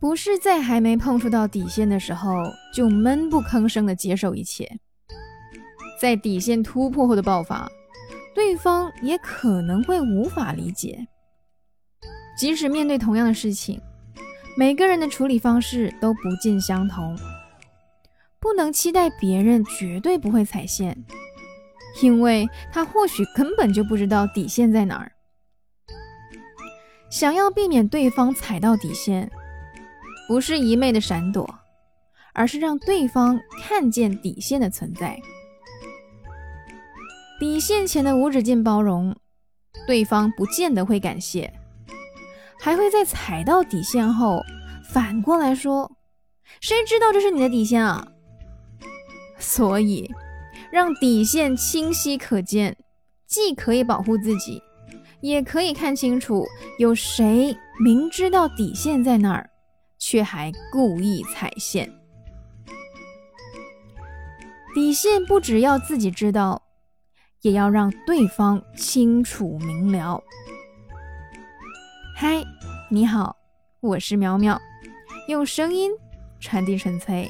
不是在还没碰触到底线的时候就闷不吭声的接受一切，在底线突破后的爆发，对方也可能会无法理解。即使面对同样的事情，每个人的处理方式都不尽相同，不能期待别人绝对不会踩线，因为他或许根本就不知道底线在哪儿。想要避免对方踩到底线。不是一昧的闪躲，而是让对方看见底线的存在。底线前的无止境包容，对方不见得会感谢，还会在踩到底线后反过来说：“谁知道这是你的底线啊？”所以，让底线清晰可见，既可以保护自己，也可以看清楚有谁明知道底线在那儿。却还故意踩线，底线不只要自己知道，也要让对方清楚明了。嗨，你好，我是苗苗，用声音传递纯粹。